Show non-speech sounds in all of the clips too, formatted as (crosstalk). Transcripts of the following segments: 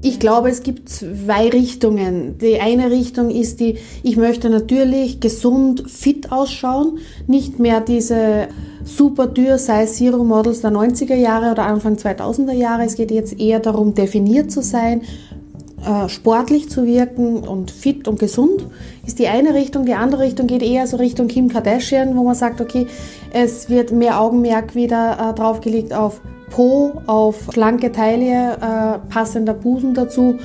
Ich glaube, es gibt zwei Richtungen. Die eine Richtung ist die, ich möchte natürlich gesund, fit ausschauen, nicht mehr diese super Tür Size Zero Models der 90er Jahre oder Anfang 2000er Jahre. Es geht jetzt eher darum, definiert zu sein, äh, sportlich zu wirken und fit und gesund ist die eine Richtung. Die andere Richtung geht eher so Richtung Kim Kardashian, wo man sagt, okay, es wird mehr Augenmerk wieder äh, draufgelegt auf Po, auf schlanke Taille, äh, passender Busen dazu,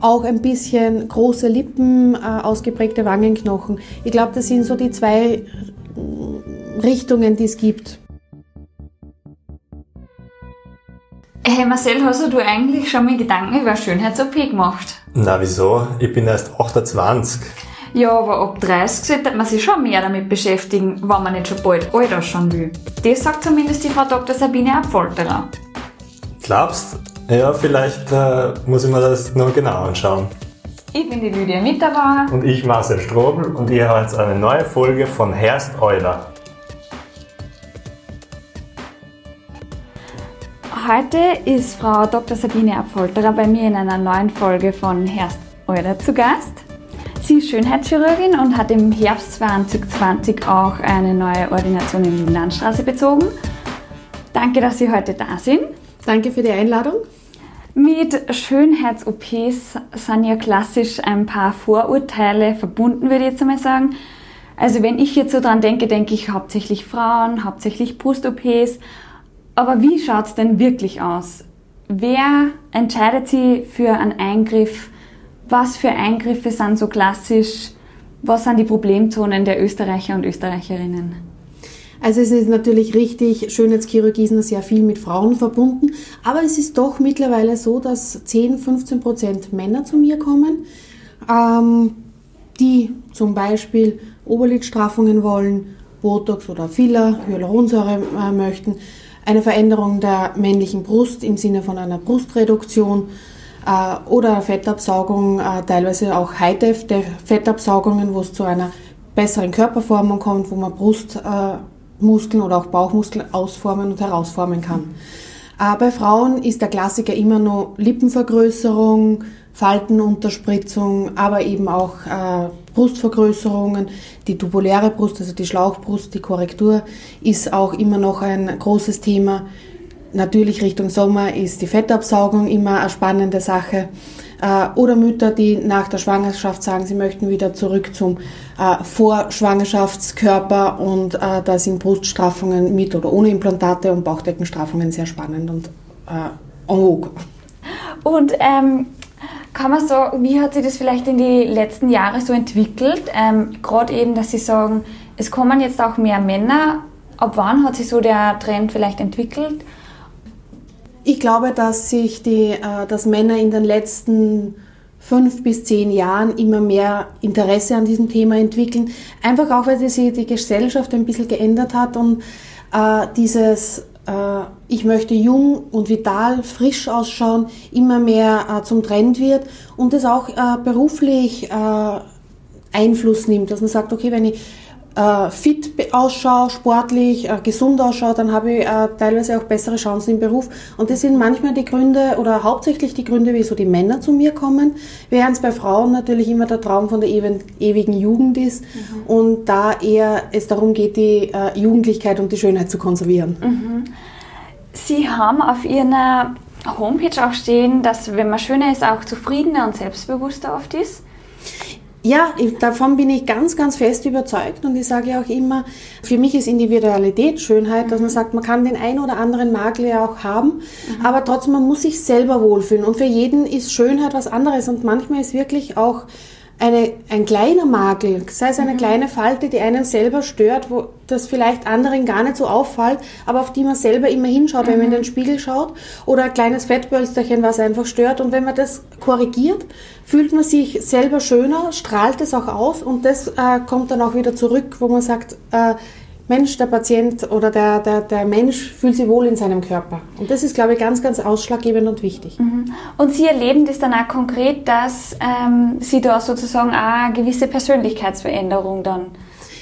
auch ein bisschen große Lippen, äh, ausgeprägte Wangenknochen. Ich glaube, das sind so die zwei Richtungen, die es gibt. Hey Marcel, hast du eigentlich schon mal Gedanken über Schönheits-OP gemacht? Na wieso? Ich bin erst 28. Ja, aber ab 30 sollte man sich schon mehr damit beschäftigen, wenn man nicht schon bald alt ausschauen will. Das sagt zumindest die Frau Dr. Sabine Abfolterer. Glaubst? Ja, vielleicht äh, muss ich mir das noch genau anschauen. Ich bin die Lydia Mitterbauer. Und ich Marcel Strobel und ihr hört jetzt eine neue Folge von Herst Euler. Heute ist Frau Dr. Sabine Abfolterer bei mir in einer neuen Folge von Herst Euler zu Gast. Sie ist Schönheitschirurgin und hat im Herbst 2020 auch eine neue Ordination in die Landstraße bezogen. Danke, dass Sie heute da sind. Danke für die Einladung. Mit Schönheits-OPs sind ja klassisch ein paar Vorurteile verbunden, würde ich jetzt einmal sagen. Also wenn ich jetzt so dran denke, denke ich hauptsächlich Frauen, hauptsächlich Brust-OPs. Aber wie schaut es denn wirklich aus? Wer entscheidet sich für einen Eingriff? Was für Eingriffe sind so klassisch? Was sind die Problemzonen der Österreicher und Österreicherinnen? Also es ist natürlich richtig, Schönheitschirurgie ist sehr viel mit Frauen verbunden, aber es ist doch mittlerweile so, dass 10, 15 Prozent Männer zu mir kommen, ähm, die zum Beispiel Oberlidstraffungen wollen, Botox oder Filler, Hyaluronsäure äh, möchten, eine Veränderung der männlichen Brust im Sinne von einer Brustreduktion, äh, oder Fettabsaugung, äh, teilweise auch High-Def Fettabsaugungen, wo es zu einer besseren Körperformung kommt, wo man Brustmuskeln oder auch Bauchmuskeln ausformen und herausformen kann. Äh, bei Frauen ist der Klassiker immer noch Lippenvergrößerung, Faltenunterspritzung, aber eben auch Brustvergrößerungen. Die tubuläre Brust, also die Schlauchbrust, die Korrektur ist auch immer noch ein großes Thema. Natürlich Richtung Sommer ist die Fettabsaugung immer eine spannende Sache. Äh, oder Mütter, die nach der Schwangerschaft sagen, sie möchten wieder zurück zum äh, Vorschwangerschaftskörper und äh, da sind Bruststraffungen mit oder ohne Implantate und Bauchdeckenstraffungen sehr spannend und en vogue. Und ähm, kann man sagen, wie hat sich das vielleicht in die letzten Jahre so entwickelt? Ähm, Gerade eben, dass Sie sagen, es kommen jetzt auch mehr Männer. Ab wann hat sich so der Trend vielleicht entwickelt? Ich glaube, dass sich die, äh, dass Männer in den letzten fünf bis zehn Jahren immer mehr Interesse an diesem Thema entwickeln. Einfach auch, weil sich die Gesellschaft ein bisschen geändert hat und äh, dieses äh, ich möchte jung und vital, frisch ausschauen, immer mehr zum Trend wird und es auch beruflich Einfluss nimmt, dass man sagt, okay, wenn ich äh, fit ausschaue, sportlich, äh, gesund ausschaue, dann habe ich äh, teilweise auch bessere Chancen im Beruf. Und das sind manchmal die Gründe oder hauptsächlich die Gründe, wieso die Männer zu mir kommen, während es bei Frauen natürlich immer der Traum von der ewigen Jugend ist mhm. und da eher es darum geht, die äh, Jugendlichkeit und die Schönheit zu konservieren. Mhm. Sie haben auf Ihrer Homepage auch stehen, dass wenn man schöner ist, auch zufriedener und selbstbewusster oft ist. Ja, davon bin ich ganz, ganz fest überzeugt und ich sage auch immer, für mich ist Individualität Schönheit, dass man sagt, man kann den einen oder anderen Makel ja auch haben, mhm. aber trotzdem, man muss sich selber wohlfühlen und für jeden ist Schönheit was anderes und manchmal ist wirklich auch eine, ein kleiner Makel, sei es eine mhm. kleine Falte, die einen selber stört, wo das vielleicht anderen gar nicht so auffällt, aber auf die man selber immer hinschaut, mhm. wenn man in mhm. den Spiegel schaut, oder ein kleines Fettbölsterchen, was einfach stört. Und wenn man das korrigiert, fühlt man sich selber schöner, strahlt es auch aus und das äh, kommt dann auch wieder zurück, wo man sagt, äh, Mensch, der Patient oder der, der, der Mensch fühlt sich wohl in seinem Körper. Und das ist, glaube ich, ganz, ganz ausschlaggebend und wichtig. Mhm. Und Sie erleben das dann auch konkret, dass ähm, Sie da sozusagen auch eine gewisse Persönlichkeitsveränderung dann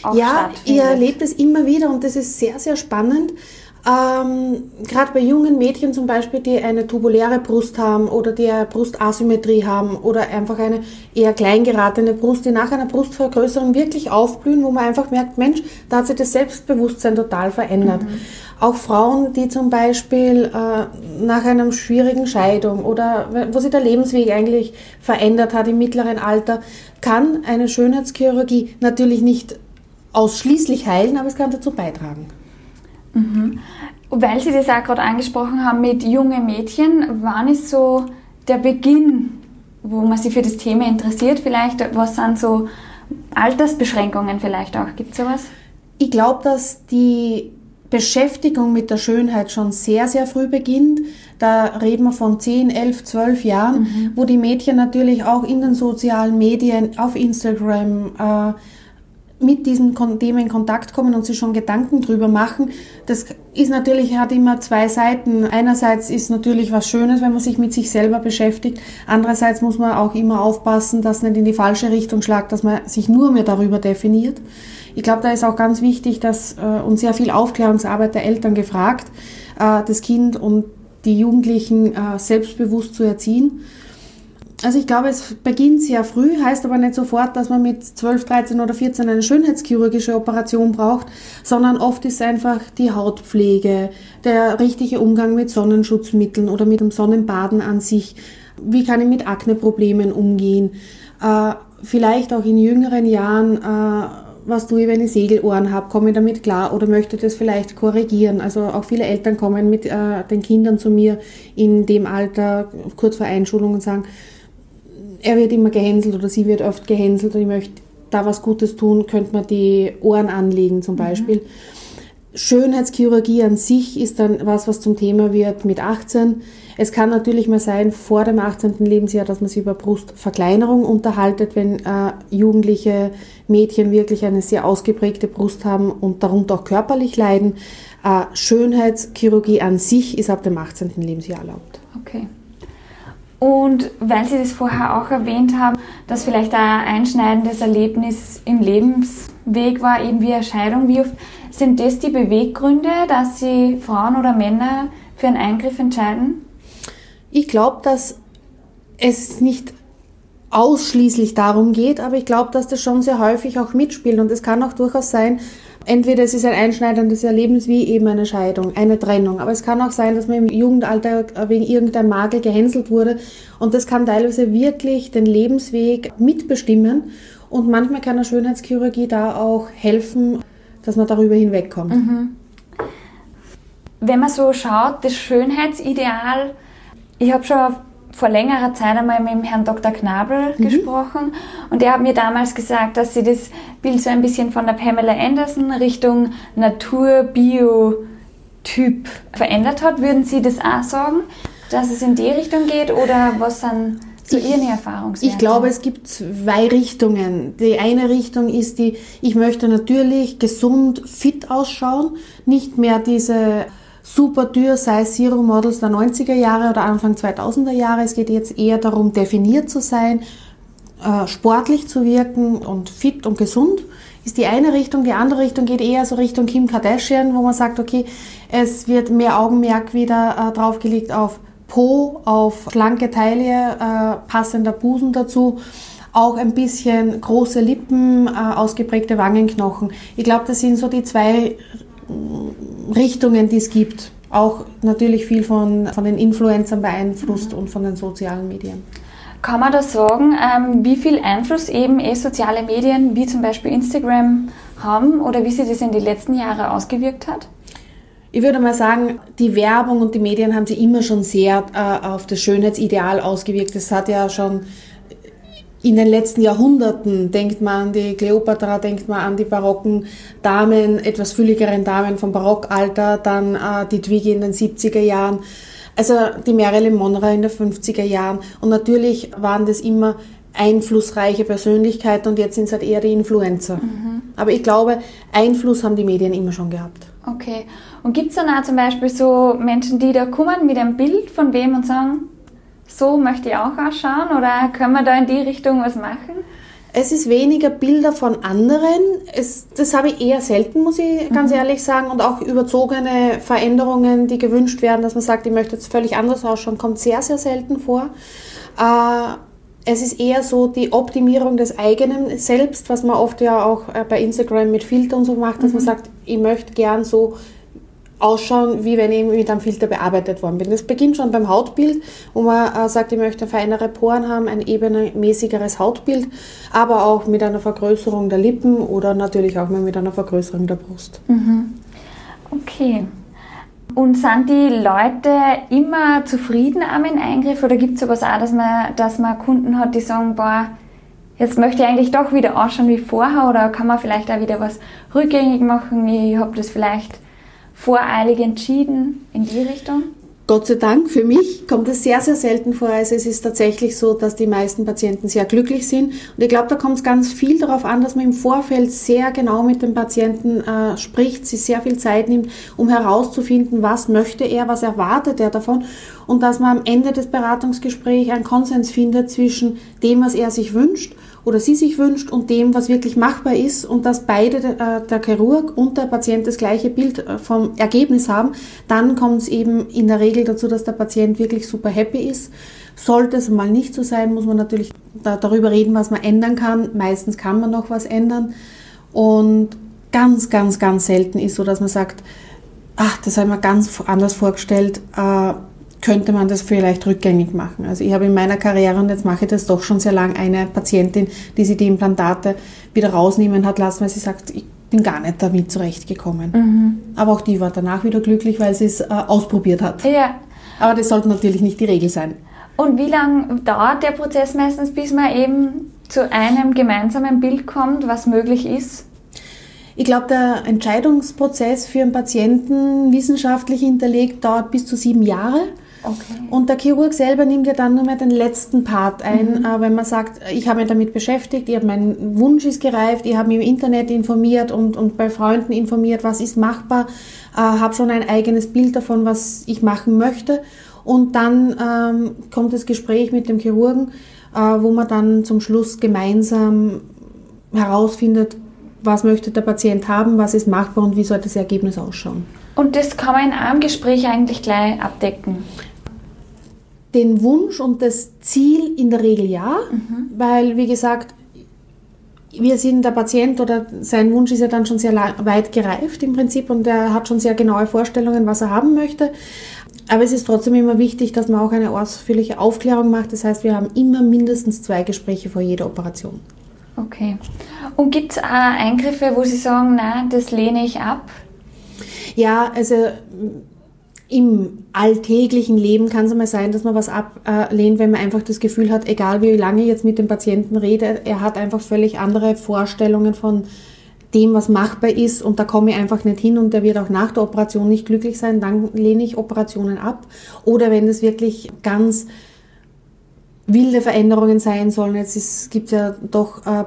auch Ja, ihr erlebt es immer wieder und das ist sehr, sehr spannend. Ähm, Gerade bei jungen Mädchen zum Beispiel, die eine tubuläre Brust haben oder die eine Brustasymmetrie haben oder einfach eine eher klein geratene Brust, die nach einer Brustvergrößerung wirklich aufblühen, wo man einfach merkt, Mensch, da hat sich das Selbstbewusstsein total verändert. Mhm. Auch Frauen, die zum Beispiel äh, nach einer schwierigen Scheidung oder wo sich der Lebensweg eigentlich verändert hat im mittleren Alter, kann eine Schönheitschirurgie natürlich nicht ausschließlich heilen, aber es kann dazu beitragen. Mhm. Weil Sie das auch gerade angesprochen haben mit jungen Mädchen, wann ist so der Beginn, wo man sich für das Thema interessiert? Vielleicht, was sind so Altersbeschränkungen vielleicht auch? Gibt es sowas? Ich glaube, dass die Beschäftigung mit der Schönheit schon sehr, sehr früh beginnt. Da reden wir von 10, 11, 12 Jahren, mhm. wo die Mädchen natürlich auch in den sozialen Medien, auf Instagram, äh, mit diesen Themen in Kontakt kommen und sich schon Gedanken drüber machen. Das ist natürlich, hat immer zwei Seiten. Einerseits ist natürlich was Schönes, wenn man sich mit sich selber beschäftigt. Andererseits muss man auch immer aufpassen, dass nicht in die falsche Richtung schlagt, dass man sich nur mehr darüber definiert. Ich glaube, da ist auch ganz wichtig, dass äh, und sehr viel Aufklärungsarbeit der Eltern gefragt, äh, das Kind und die Jugendlichen äh, selbstbewusst zu erziehen also ich glaube, es beginnt sehr früh, heißt aber nicht sofort, dass man mit 12, 13 oder 14 eine schönheitschirurgische Operation braucht, sondern oft ist einfach die Hautpflege, der richtige Umgang mit Sonnenschutzmitteln oder mit dem Sonnenbaden an sich. Wie kann ich mit Akneproblemen umgehen? Äh, vielleicht auch in jüngeren Jahren, äh, was tue ich, wenn ich Segelohren habe? Komme ich damit klar oder möchte das vielleicht korrigieren? Also auch viele Eltern kommen mit äh, den Kindern zu mir in dem Alter, kurz vor Einschulung und sagen, er wird immer gehänselt oder sie wird oft gehänselt und ich möchte da was Gutes tun, könnte man die Ohren anlegen zum mhm. Beispiel. Mhm. Schönheitschirurgie an sich ist dann was, was zum Thema wird mit 18. Es kann natürlich mal sein, vor dem 18. Lebensjahr, dass man sich über Brustverkleinerung unterhaltet, wenn äh, jugendliche Mädchen wirklich eine sehr ausgeprägte Brust haben und darunter auch körperlich leiden. Äh, Schönheitschirurgie an sich ist ab dem 18. Lebensjahr erlaubt. Okay. Und weil Sie das vorher auch erwähnt haben, dass vielleicht ein einschneidendes Erlebnis im Lebensweg war, eben wie Erscheidung, wie oft sind das die Beweggründe, dass Sie Frauen oder Männer für einen Eingriff entscheiden? Ich glaube, dass es nicht ausschließlich darum geht, aber ich glaube, dass das schon sehr häufig auch mitspielt und es kann auch durchaus sein, Entweder es ist ein einschneidendes Erlebnis wie eben eine Scheidung, eine Trennung. Aber es kann auch sein, dass man im Jugendalter wegen irgendeinem Makel gehänselt wurde. Und das kann teilweise wirklich den Lebensweg mitbestimmen. Und manchmal kann eine Schönheitschirurgie da auch helfen, dass man darüber hinwegkommt. Mhm. Wenn man so schaut, das Schönheitsideal, ich habe schon vor längerer Zeit einmal mit dem Herrn Dr. Knabel mhm. gesprochen und er hat mir damals gesagt, dass sie das Bild so ein bisschen von der Pamela Anderson Richtung Natur-Bio-Typ verändert hat. Würden Sie das auch sagen, dass es in die Richtung geht oder was sind so Ihre Erfahrungswerte? Ich glaube, es gibt zwei Richtungen. Die eine Richtung ist die, ich möchte natürlich gesund, fit ausschauen, nicht mehr diese super teuer, sei es Zero Models der 90er Jahre oder Anfang 2000er Jahre. Es geht jetzt eher darum, definiert zu sein, äh, sportlich zu wirken und fit und gesund ist die eine Richtung. Die andere Richtung geht eher so Richtung Kim Kardashian, wo man sagt, okay, es wird mehr Augenmerk wieder äh, draufgelegt auf Po, auf schlanke Taille, äh, passender Busen dazu, auch ein bisschen große Lippen, äh, ausgeprägte Wangenknochen. Ich glaube, das sind so die zwei Richtungen, die es gibt. Auch natürlich viel von, von den Influencern beeinflusst mhm. und von den sozialen Medien. Kann man da sagen, ähm, wie viel Einfluss eben eh soziale Medien wie zum Beispiel Instagram haben oder wie sich das in den letzten Jahren ausgewirkt hat? Ich würde mal sagen, die Werbung und die Medien haben sich immer schon sehr äh, auf das Schönheitsideal ausgewirkt. Das hat ja schon in den letzten Jahrhunderten denkt man an die Kleopatra, denkt man an die barocken Damen, etwas fülligeren Damen vom Barockalter, dann äh, die Twiggy in den 70er Jahren, also die Marilyn Monroe in den 50er Jahren. Und natürlich waren das immer einflussreiche Persönlichkeiten und jetzt sind es halt eher die Influencer. Mhm. Aber ich glaube, Einfluss haben die Medien immer schon gehabt. Okay. Und gibt es dann auch zum Beispiel so Menschen, die da kommen mit einem Bild von wem und sagen, so möchte ich auch ausschauen oder können wir da in die Richtung was machen? Es ist weniger Bilder von anderen. Es, das habe ich eher selten, muss ich ganz mhm. ehrlich sagen. Und auch überzogene Veränderungen, die gewünscht werden, dass man sagt, ich möchte jetzt völlig anders ausschauen, kommt sehr, sehr selten vor. Äh, es ist eher so die Optimierung des eigenen Selbst, was man oft ja auch äh, bei Instagram mit Filtern so macht, dass mhm. man sagt, ich möchte gern so ausschauen, wie wenn ich mit einem Filter bearbeitet worden bin. Das beginnt schon beim Hautbild, wo man äh, sagt, ich möchte feinere Poren haben, ein ebenmäßigeres Hautbild, aber auch mit einer Vergrößerung der Lippen oder natürlich auch mal mit einer Vergrößerung der Brust. Mhm. Okay. Und sind die Leute immer zufrieden am Eingriff oder gibt es sowas auch, dass man, dass man Kunden hat, die sagen, boah, jetzt möchte ich eigentlich doch wieder ausschauen wie vorher oder kann man vielleicht auch wieder was rückgängig machen? Ich habe das vielleicht voreilig entschieden in die Richtung? Gott sei Dank, für mich kommt es sehr, sehr selten vor. Also es ist tatsächlich so, dass die meisten Patienten sehr glücklich sind. Und ich glaube, da kommt es ganz viel darauf an, dass man im Vorfeld sehr genau mit dem Patienten äh, spricht, sich sehr viel Zeit nimmt, um herauszufinden, was möchte er, was erwartet er davon. Und dass man am Ende des Beratungsgesprächs einen Konsens findet zwischen dem, was er sich wünscht oder sie sich wünscht und dem, was wirklich machbar ist und dass beide, äh, der Chirurg und der Patient das gleiche Bild äh, vom Ergebnis haben, dann kommt es eben in der Regel dazu, dass der Patient wirklich super happy ist. Sollte es mal nicht so sein, muss man natürlich darüber reden, was man ändern kann. Meistens kann man noch was ändern. Und ganz, ganz, ganz selten ist so, dass man sagt, ach, das habe ich mir ganz anders vorgestellt. Äh, könnte man das vielleicht rückgängig machen. Also ich habe in meiner Karriere, und jetzt mache ich das doch schon sehr lang, eine Patientin, die sie die Implantate wieder rausnehmen hat lassen, weil sie sagt, ich bin gar nicht damit zurechtgekommen. Mhm. Aber auch die war danach wieder glücklich, weil sie es äh, ausprobiert hat. Ja. Aber das sollte natürlich nicht die Regel sein. Und wie lange dauert der Prozess meistens, bis man eben zu einem gemeinsamen Bild kommt, was möglich ist? Ich glaube, der Entscheidungsprozess für einen Patienten wissenschaftlich hinterlegt dauert bis zu sieben Jahre. Okay. Und der Chirurg selber nimmt ja dann nur mehr den letzten Part ein, mhm. äh, wenn man sagt, ich habe mich damit beschäftigt, ich habe mein Wunsch ist gereift, ich habe mich im Internet informiert und, und bei Freunden informiert, was ist machbar, äh, habe schon ein eigenes Bild davon, was ich machen möchte. Und dann ähm, kommt das Gespräch mit dem Chirurgen, äh, wo man dann zum Schluss gemeinsam herausfindet, was möchte der Patient haben, was ist machbar und wie soll das Ergebnis ausschauen. Und das kann man in einem Gespräch eigentlich gleich abdecken den Wunsch und das Ziel in der Regel ja, mhm. weil wie gesagt, wir sind der Patient oder sein Wunsch ist ja dann schon sehr weit gereift im Prinzip und er hat schon sehr genaue Vorstellungen, was er haben möchte. Aber es ist trotzdem immer wichtig, dass man auch eine ausführliche Aufklärung macht. Das heißt, wir haben immer mindestens zwei Gespräche vor jeder Operation. Okay. Und gibt es auch Eingriffe, wo Sie sagen, nein, das lehne ich ab? Ja, also im alltäglichen Leben kann es mal sein, dass man was ablehnt, wenn man einfach das Gefühl hat, egal wie lange ich jetzt mit dem Patienten rede, er hat einfach völlig andere Vorstellungen von dem, was machbar ist und da komme ich einfach nicht hin und der wird auch nach der Operation nicht glücklich sein, dann lehne ich Operationen ab. Oder wenn es wirklich ganz wilde Veränderungen sein sollen, jetzt gibt es ja doch äh,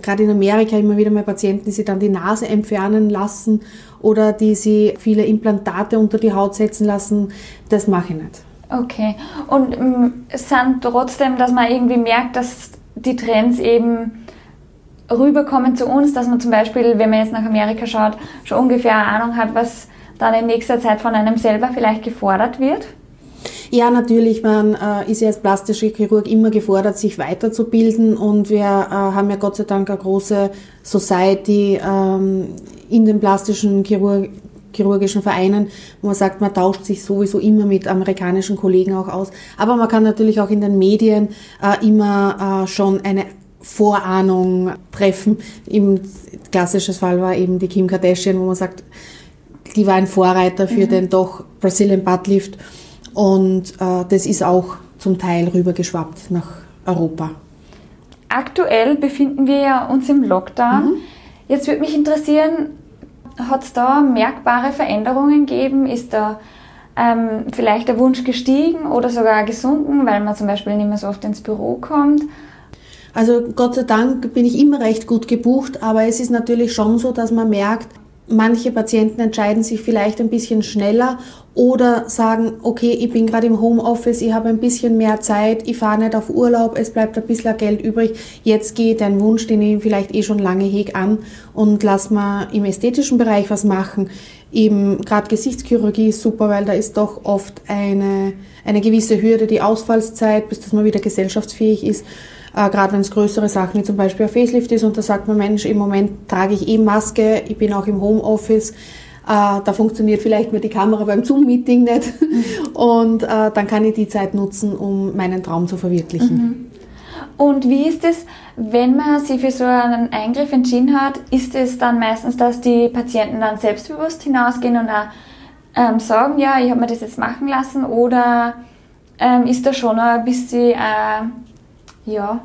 gerade in Amerika immer wieder mal Patienten, die sich dann die Nase entfernen lassen oder die sie viele Implantate unter die Haut setzen lassen. Das mache ich nicht. Okay. Und ähm, sind trotzdem, dass man irgendwie merkt, dass die Trends eben rüberkommen zu uns, dass man zum Beispiel, wenn man jetzt nach Amerika schaut, schon ungefähr eine Ahnung hat, was dann in nächster Zeit von einem selber vielleicht gefordert wird? Ja, natürlich. Man äh, ist ja als plastischer Chirurg immer gefordert, sich weiterzubilden und wir äh, haben ja Gott sei Dank eine große Society ähm, in den plastischen Chirurg chirurgischen Vereinen, wo man sagt, man tauscht sich sowieso immer mit amerikanischen Kollegen auch aus. Aber man kann natürlich auch in den Medien äh, immer äh, schon eine Vorahnung treffen. Im klassisches Fall war eben die Kim Kardashian, wo man sagt, die war ein Vorreiter für mhm. den doch Brazilian Buttlift. Und äh, das ist auch zum Teil rübergeschwappt nach Europa. Aktuell befinden wir ja uns im Lockdown. Mhm. Jetzt würde mich interessieren, hat es da merkbare Veränderungen gegeben? Ist da ähm, vielleicht der Wunsch gestiegen oder sogar gesunken, weil man zum Beispiel nicht mehr so oft ins Büro kommt? Also Gott sei Dank bin ich immer recht gut gebucht, aber es ist natürlich schon so, dass man merkt, Manche Patienten entscheiden sich vielleicht ein bisschen schneller oder sagen, okay, ich bin gerade im Homeoffice, ich habe ein bisschen mehr Zeit, ich fahre nicht auf Urlaub, es bleibt ein bisschen Geld übrig, jetzt gehe dein Wunsch, den ich vielleicht eh schon lange heg an und lass mal im ästhetischen Bereich was machen. Eben gerade Gesichtschirurgie ist super, weil da ist doch oft eine, eine gewisse Hürde, die Ausfallszeit, bis dass man wieder gesellschaftsfähig ist. Äh, gerade wenn es größere Sachen wie zum Beispiel ein Facelift ist und da sagt man, Mensch, im Moment trage ich eh Maske, ich bin auch im Homeoffice, äh, da funktioniert vielleicht mir die Kamera beim Zoom-Meeting nicht mhm. (laughs) und äh, dann kann ich die Zeit nutzen, um meinen Traum zu verwirklichen. Mhm. Und wie ist es, wenn man sich für so einen Eingriff entschieden hat, ist es dann meistens, dass die Patienten dann selbstbewusst hinausgehen und auch ähm, sagen, ja, ich habe mir das jetzt machen lassen oder ähm, ist da schon ein bisschen äh, ja,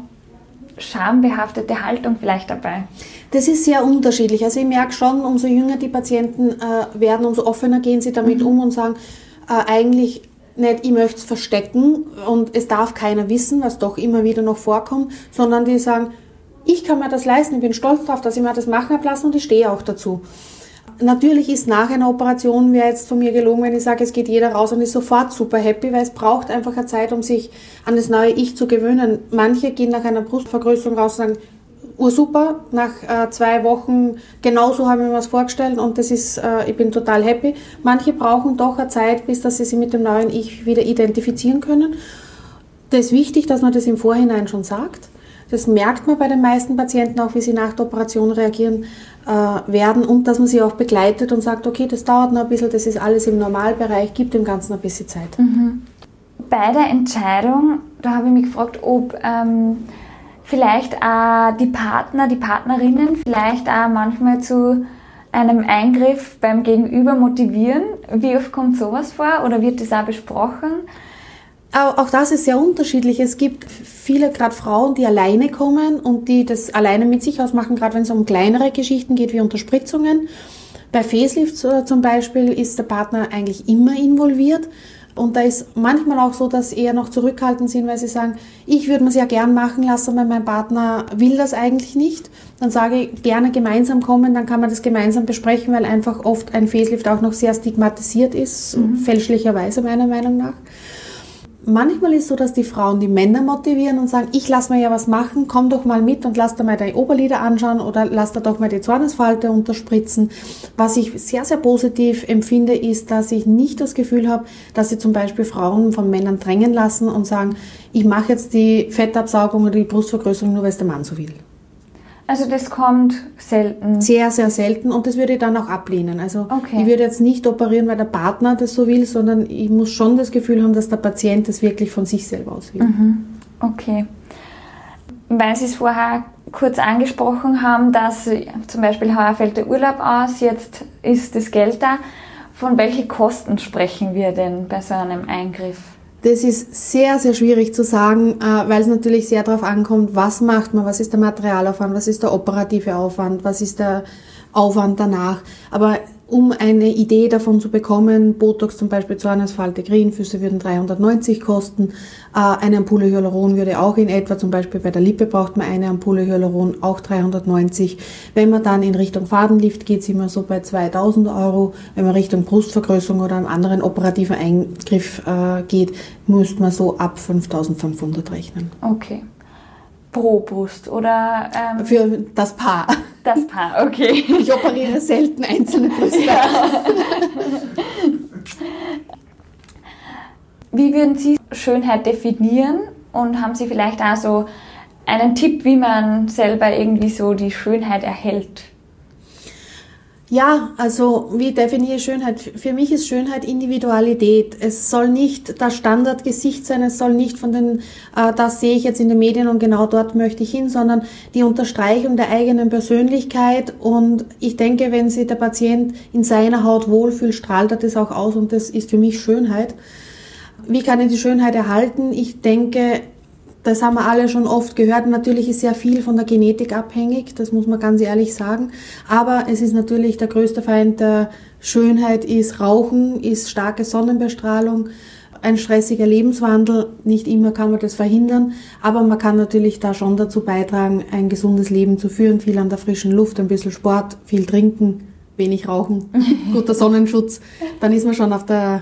schambehaftete Haltung vielleicht dabei? Das ist sehr unterschiedlich. Also ich merke schon, umso jünger die Patienten äh, werden, umso offener gehen sie damit mhm. um und sagen, äh, eigentlich nicht, ich möchte es verstecken und es darf keiner wissen, was doch immer wieder noch vorkommt, sondern die sagen, ich kann mir das leisten, ich bin stolz darauf, dass ich mir das machen habe lassen und ich stehe auch dazu. Natürlich ist nach einer Operation, wäre jetzt von mir gelogen, wenn ich sage, es geht jeder raus und ist sofort super happy, weil es braucht einfach eine Zeit, um sich an das neue Ich zu gewöhnen. Manche gehen nach einer Brustvergrößerung raus und sagen, ursuper, nach äh, zwei Wochen genauso habe ich mir was vorgestellt und das ist, äh, ich bin total happy. Manche brauchen doch eine Zeit, bis dass sie sich mit dem neuen Ich wieder identifizieren können. Das ist wichtig, dass man das im Vorhinein schon sagt. Das merkt man bei den meisten Patienten auch, wie sie nach der Operation reagieren äh, werden und dass man sie auch begleitet und sagt, okay, das dauert noch ein bisschen, das ist alles im Normalbereich, gibt dem Ganzen ein bisschen Zeit. Mhm. Bei der Entscheidung, da habe ich mich gefragt, ob ähm, vielleicht auch die Partner, die Partnerinnen vielleicht auch manchmal zu einem Eingriff beim Gegenüber motivieren. Wie oft kommt sowas vor oder wird das auch besprochen? Auch das ist sehr unterschiedlich. Es gibt viele, gerade Frauen, die alleine kommen und die das alleine mit sich ausmachen, gerade wenn es um kleinere Geschichten geht, wie Unterspritzungen. Bei Facelifts äh, zum Beispiel ist der Partner eigentlich immer involviert. Und da ist manchmal auch so, dass eher noch zurückhaltend sind, weil sie sagen, ich würde mir es ja gern machen lassen, aber mein Partner will das eigentlich nicht. Dann sage ich, gerne gemeinsam kommen, dann kann man das gemeinsam besprechen, weil einfach oft ein Facelift auch noch sehr stigmatisiert ist, mhm. fälschlicherweise meiner Meinung nach manchmal ist es so, dass die Frauen die Männer motivieren und sagen, ich lass mir ja was machen, komm doch mal mit und lass dir mal deine Oberlider anschauen oder lass dir doch mal die Zornesfalte unterspritzen. Was ich sehr, sehr positiv empfinde, ist, dass ich nicht das Gefühl habe, dass sie zum Beispiel Frauen von Männern drängen lassen und sagen, ich mache jetzt die Fettabsaugung oder die Brustvergrößerung nur, weil es der Mann so will. Also das kommt selten. Sehr, sehr selten und das würde ich dann auch ablehnen. Also okay. ich würde jetzt nicht operieren, weil der Partner das so will, sondern ich muss schon das Gefühl haben, dass der Patient das wirklich von sich selber aus will. Mhm. Okay. Weil Sie es vorher kurz angesprochen haben, dass zum Beispiel heuer fällt der Urlaub aus, jetzt ist das Geld da. Von welchen Kosten sprechen wir denn bei so einem Eingriff? Das ist sehr, sehr schwierig zu sagen, äh, weil es natürlich sehr darauf ankommt, was macht man, was ist der Materialaufwand, was ist der operative Aufwand, was ist der Aufwand danach. Aber um eine Idee davon zu bekommen, Botox zum Beispiel Zornesfalte, Greenfüße würden 390 kosten, äh, eine Ampulle Hyaluron würde auch in etwa, zum Beispiel bei der Lippe braucht man eine Ampulle Hyaluron, auch 390. Wenn man dann in Richtung Fadenlift geht, sind wir so bei 2000 Euro. Wenn man Richtung Brustvergrößerung oder einen anderen operativen Eingriff äh, geht, müsste man so ab 5500 rechnen. Okay pro Brust oder ähm, für das Paar. Das Paar, okay. (laughs) Ich operiere selten einzelne Brüste. Ja. Wie würden Sie Schönheit definieren und haben Sie vielleicht auch so einen Tipp, wie man selber irgendwie so die Schönheit erhält? Ja, also wie definiere ich Schönheit? Für mich ist Schönheit Individualität. Es soll nicht das Standardgesicht sein, es soll nicht von den, äh, das sehe ich jetzt in den Medien und genau dort möchte ich hin, sondern die Unterstreichung der eigenen Persönlichkeit. Und ich denke, wenn sich der Patient in seiner Haut wohlfühlt, strahlt er das auch aus und das ist für mich Schönheit. Wie kann ich die Schönheit erhalten? Ich denke, das haben wir alle schon oft gehört. Natürlich ist sehr viel von der Genetik abhängig, das muss man ganz ehrlich sagen. Aber es ist natürlich der größte Feind der Schönheit ist Rauchen, ist starke Sonnenbestrahlung, ein stressiger Lebenswandel. Nicht immer kann man das verhindern, aber man kann natürlich da schon dazu beitragen, ein gesundes Leben zu führen, viel an der frischen Luft, ein bisschen Sport, viel trinken, wenig rauchen, (laughs) guter Sonnenschutz, dann ist man schon auf der,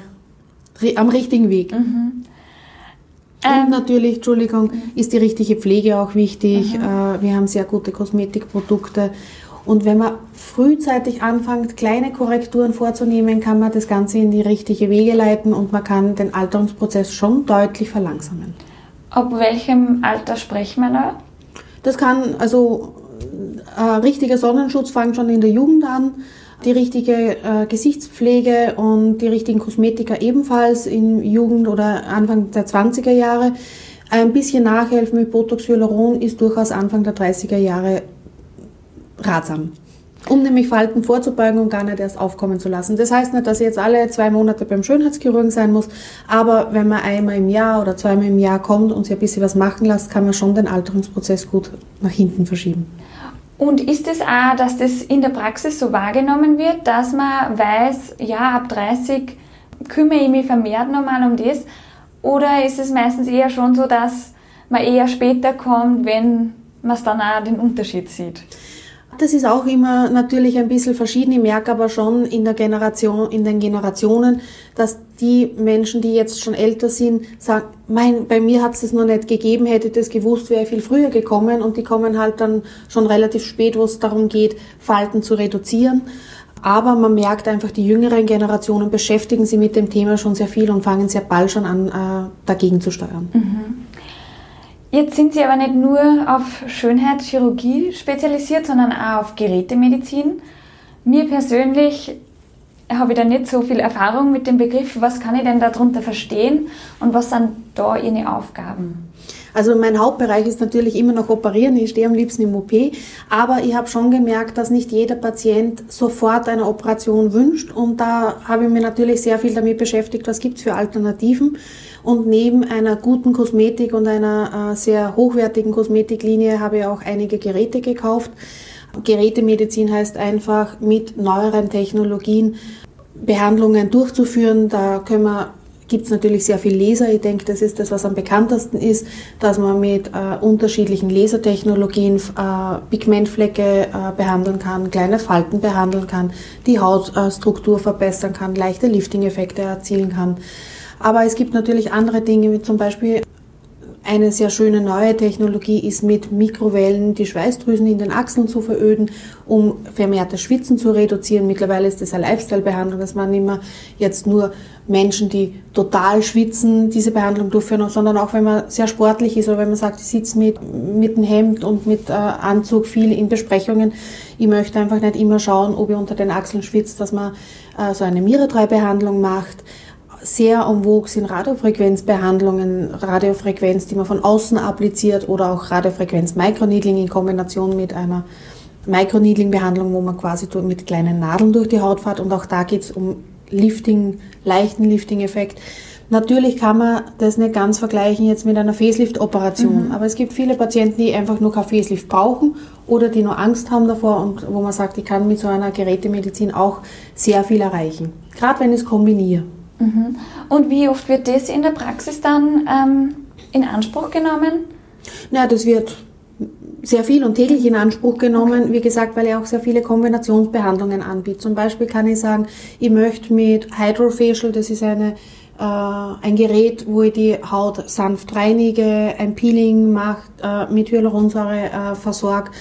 am richtigen Weg. Mhm. Und ähm, natürlich, Entschuldigung, ist die richtige Pflege auch wichtig. Mhm. Wir haben sehr gute Kosmetikprodukte. Und wenn man frühzeitig anfängt, kleine Korrekturen vorzunehmen, kann man das Ganze in die richtige Wege leiten und man kann den Alterungsprozess schon deutlich verlangsamen. Ab welchem Alter sprechen wir da? Das kann, also äh, richtiger Sonnenschutz fängt schon in der Jugend an die richtige äh, Gesichtspflege und die richtigen Kosmetika ebenfalls in Jugend oder Anfang der 20er Jahre. Ein bisschen Nachhelfen mit Botox Hyaluron ist durchaus Anfang der 30er Jahre ratsam. Um nämlich Falten vorzubeugen und gar nicht erst aufkommen zu lassen. Das heißt nicht, dass ich jetzt alle zwei Monate beim Schönheitschirurgen sein muss, aber wenn man einmal im Jahr oder zweimal im Jahr kommt und sich ein bisschen was machen lässt, kann man schon den Alterungsprozess gut nach hinten verschieben. Und ist es auch, dass das in der Praxis so wahrgenommen wird, dass man weiß, ja, ab 30 kümmere ich mich vermehrt nochmal um das? Oder ist es meistens eher schon so, dass man eher später kommt, wenn man dann auch den Unterschied sieht? Das ist auch immer natürlich ein bisschen verschieden. Ich merke aber schon in der Generation, in den Generationen, dass die Menschen, die jetzt schon älter sind, sagen, mein, bei mir hat es das noch nicht gegeben, hätte ich das gewusst, wäre ich viel früher gekommen und die kommen halt dann schon relativ spät, wo es darum geht, Falten zu reduzieren. Aber man merkt einfach, die jüngeren Generationen beschäftigen sich mit dem Thema schon sehr viel und fangen sehr bald schon an, äh, dagegen zu steuern. Mhm. Jetzt sind Sie aber nicht nur auf Schönheitschirurgie spezialisiert, sondern auch auf Gerätemedizin. Mir persönlich habe ich da nicht so viel Erfahrung mit dem Begriff. Was kann ich denn darunter verstehen und was sind da Ihre Aufgaben? Also mein Hauptbereich ist natürlich immer noch operieren. Ich stehe am liebsten im OP. Aber ich habe schon gemerkt, dass nicht jeder Patient sofort eine Operation wünscht. Und da habe ich mich natürlich sehr viel damit beschäftigt, was gibt es für Alternativen. Und neben einer guten Kosmetik und einer äh, sehr hochwertigen Kosmetiklinie habe ich auch einige Geräte gekauft. Gerätemedizin heißt einfach mit neueren Technologien Behandlungen durchzuführen. Da können wir gibt es natürlich sehr viel Laser. Ich denke, das ist das, was am bekanntesten ist, dass man mit äh, unterschiedlichen Lasertechnologien äh, Pigmentflecke äh, behandeln kann, kleine Falten behandeln kann, die Hautstruktur verbessern kann, leichte Lifting-Effekte erzielen kann. Aber es gibt natürlich andere Dinge, wie zum Beispiel eine sehr schöne neue Technologie ist mit Mikrowellen die Schweißdrüsen in den Achseln zu veröden, um vermehrtes Schwitzen zu reduzieren. Mittlerweile ist das eine Lifestyle-Behandlung, dass man mehr jetzt nur Menschen, die total schwitzen, diese Behandlung durchführen, sondern auch wenn man sehr sportlich ist oder wenn man sagt, ich sitze mit, mit dem Hemd und mit äh, Anzug viel in Besprechungen. Ich möchte einfach nicht immer schauen, ob ich unter den Achseln schwitzt, dass man äh, so eine Mira-3-Behandlung macht sehr vogue sind Radiofrequenzbehandlungen, Radiofrequenz, die man von außen appliziert oder auch Radiofrequenz-Microneedling in Kombination mit einer Microneedling-Behandlung, wo man quasi mit kleinen Nadeln durch die Haut fährt und auch da geht es um Lifting, leichten Lifting-Effekt. Natürlich kann man das nicht ganz vergleichen jetzt mit einer Facelift-Operation, mhm. aber es gibt viele Patienten, die einfach nur kein Facelift brauchen oder die nur Angst haben davor und wo man sagt, ich kann mit so einer Gerätemedizin auch sehr viel erreichen. Gerade wenn ich es kombiniere. Mhm. Und wie oft wird das in der Praxis dann ähm, in Anspruch genommen? Na, das wird sehr viel und täglich in Anspruch genommen, wie gesagt, weil er auch sehr viele Kombinationsbehandlungen anbietet. Zum Beispiel kann ich sagen, ich möchte mit Hydrofacial, das ist eine, äh, ein Gerät, wo ich die Haut sanft reinige, ein Peeling macht, äh, mit Hyaluronsäure äh, versorge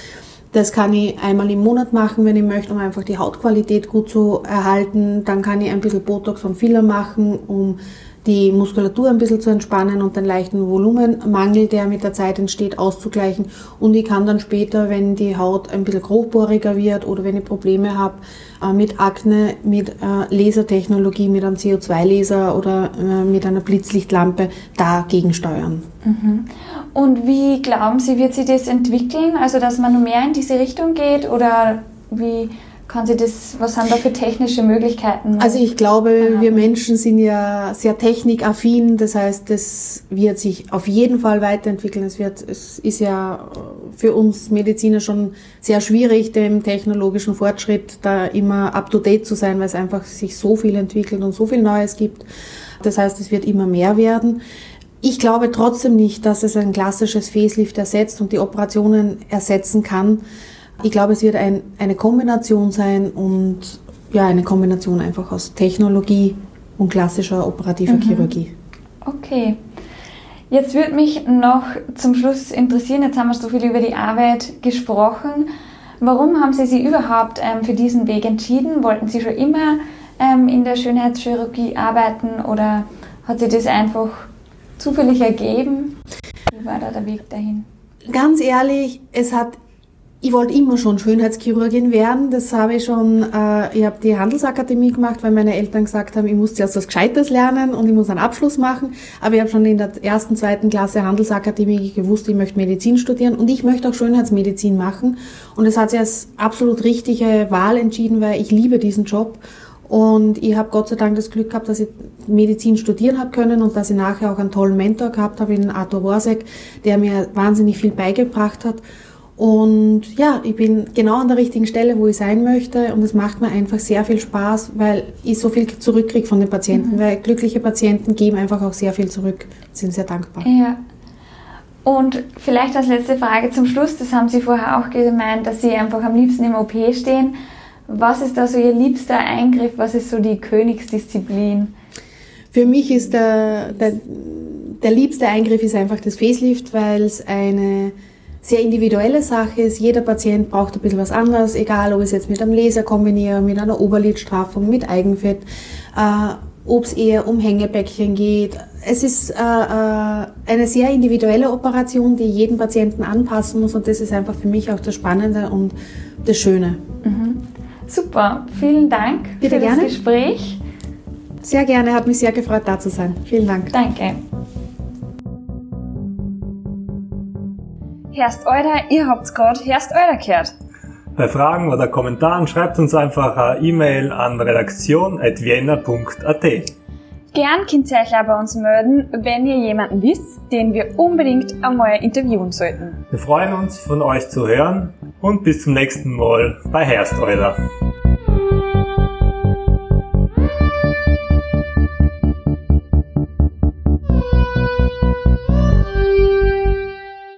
das kann ich einmal im Monat machen, wenn ich möchte, um einfach die Hautqualität gut zu erhalten. Dann kann ich ein bisschen Botox und Filler machen, um die Muskulatur ein bisschen zu entspannen und den leichten Volumenmangel, der mit der Zeit entsteht, auszugleichen. Und ich kann dann später, wenn die Haut ein bisschen grobporiger wird oder wenn ich Probleme habe äh, mit Akne, mit äh, Lasertechnologie, mit einem CO2-Laser oder äh, mit einer Blitzlichtlampe dagegen steuern. Mhm. Und wie glauben Sie, wird sich das entwickeln? Also, dass man mehr in diese Richtung geht oder wie kann sie das, was sind da für technische Möglichkeiten? Also ich glaube, wir Menschen sind ja sehr technikaffin, das heißt, das wird sich auf jeden Fall weiterentwickeln. Es wird, es ist ja für uns Mediziner schon sehr schwierig, dem technologischen Fortschritt da immer up to date zu sein, weil es einfach sich so viel entwickelt und so viel Neues gibt. Das heißt, es wird immer mehr werden. Ich glaube trotzdem nicht, dass es ein klassisches Facelift ersetzt und die Operationen ersetzen kann. Ich glaube, es wird ein, eine Kombination sein und ja eine Kombination einfach aus Technologie und klassischer operativer mhm. Chirurgie. Okay. Jetzt würde mich noch zum Schluss interessieren, jetzt haben wir so viel über die Arbeit gesprochen. Warum haben Sie sich überhaupt ähm, für diesen Weg entschieden? Wollten Sie schon immer ähm, in der Schönheitschirurgie arbeiten oder hat sich das einfach zufällig ergeben? Wie war da der Weg dahin? Ganz ehrlich, es hat ich wollte immer schon Schönheitschirurgin werden. Das habe ich schon, äh, ich habe die Handelsakademie gemacht, weil meine Eltern gesagt haben, ich muss zuerst was Gescheites lernen und ich muss einen Abschluss machen. Aber ich habe schon in der ersten, zweiten Klasse Handelsakademie gewusst, ich möchte Medizin studieren und ich möchte auch Schönheitsmedizin machen. Und es hat sich als absolut richtige Wahl entschieden, weil ich liebe diesen Job. Und ich habe Gott sei Dank das Glück gehabt, dass ich Medizin studieren habe können und dass ich nachher auch einen tollen Mentor gehabt habe, in Arthur Worsek, der mir wahnsinnig viel beigebracht hat. Und ja, ich bin genau an der richtigen Stelle, wo ich sein möchte. Und es macht mir einfach sehr viel Spaß, weil ich so viel zurückkriege von den Patienten. Mhm. Weil glückliche Patienten geben einfach auch sehr viel zurück, sind sehr dankbar. Ja. Und vielleicht als letzte Frage zum Schluss, das haben Sie vorher auch gemeint, dass Sie einfach am liebsten im OP stehen. Was ist da so Ihr liebster Eingriff? Was ist so die Königsdisziplin? Für mich ist der, der, der liebste Eingriff ist einfach das Facelift, weil es eine sehr individuelle Sache ist. Jeder Patient braucht ein bisschen was anderes, egal ob ich es jetzt mit einem Laser kombiniere, mit einer Oberlidstraffung, mit Eigenfett, äh, ob es eher um Hängebäckchen geht. Es ist äh, äh, eine sehr individuelle Operation, die jeden Patienten anpassen muss und das ist einfach für mich auch das Spannende und das Schöne. Mhm. Super, vielen Dank Bitte für gerne. das Gespräch. Sehr gerne, hat mich sehr gefreut, da zu sein. Vielen Dank. Danke. Herst Eurer, ihr habt's gerade Herst Eurer gehört. Bei Fragen oder Kommentaren schreibt uns einfach eine E-Mail an redaktion.vienna.at. Gern könnt ihr euch auch bei uns melden, wenn ihr jemanden wisst, den wir unbedingt einmal interviewen sollten. Wir freuen uns, von euch zu hören und bis zum nächsten Mal bei Herst Eurer.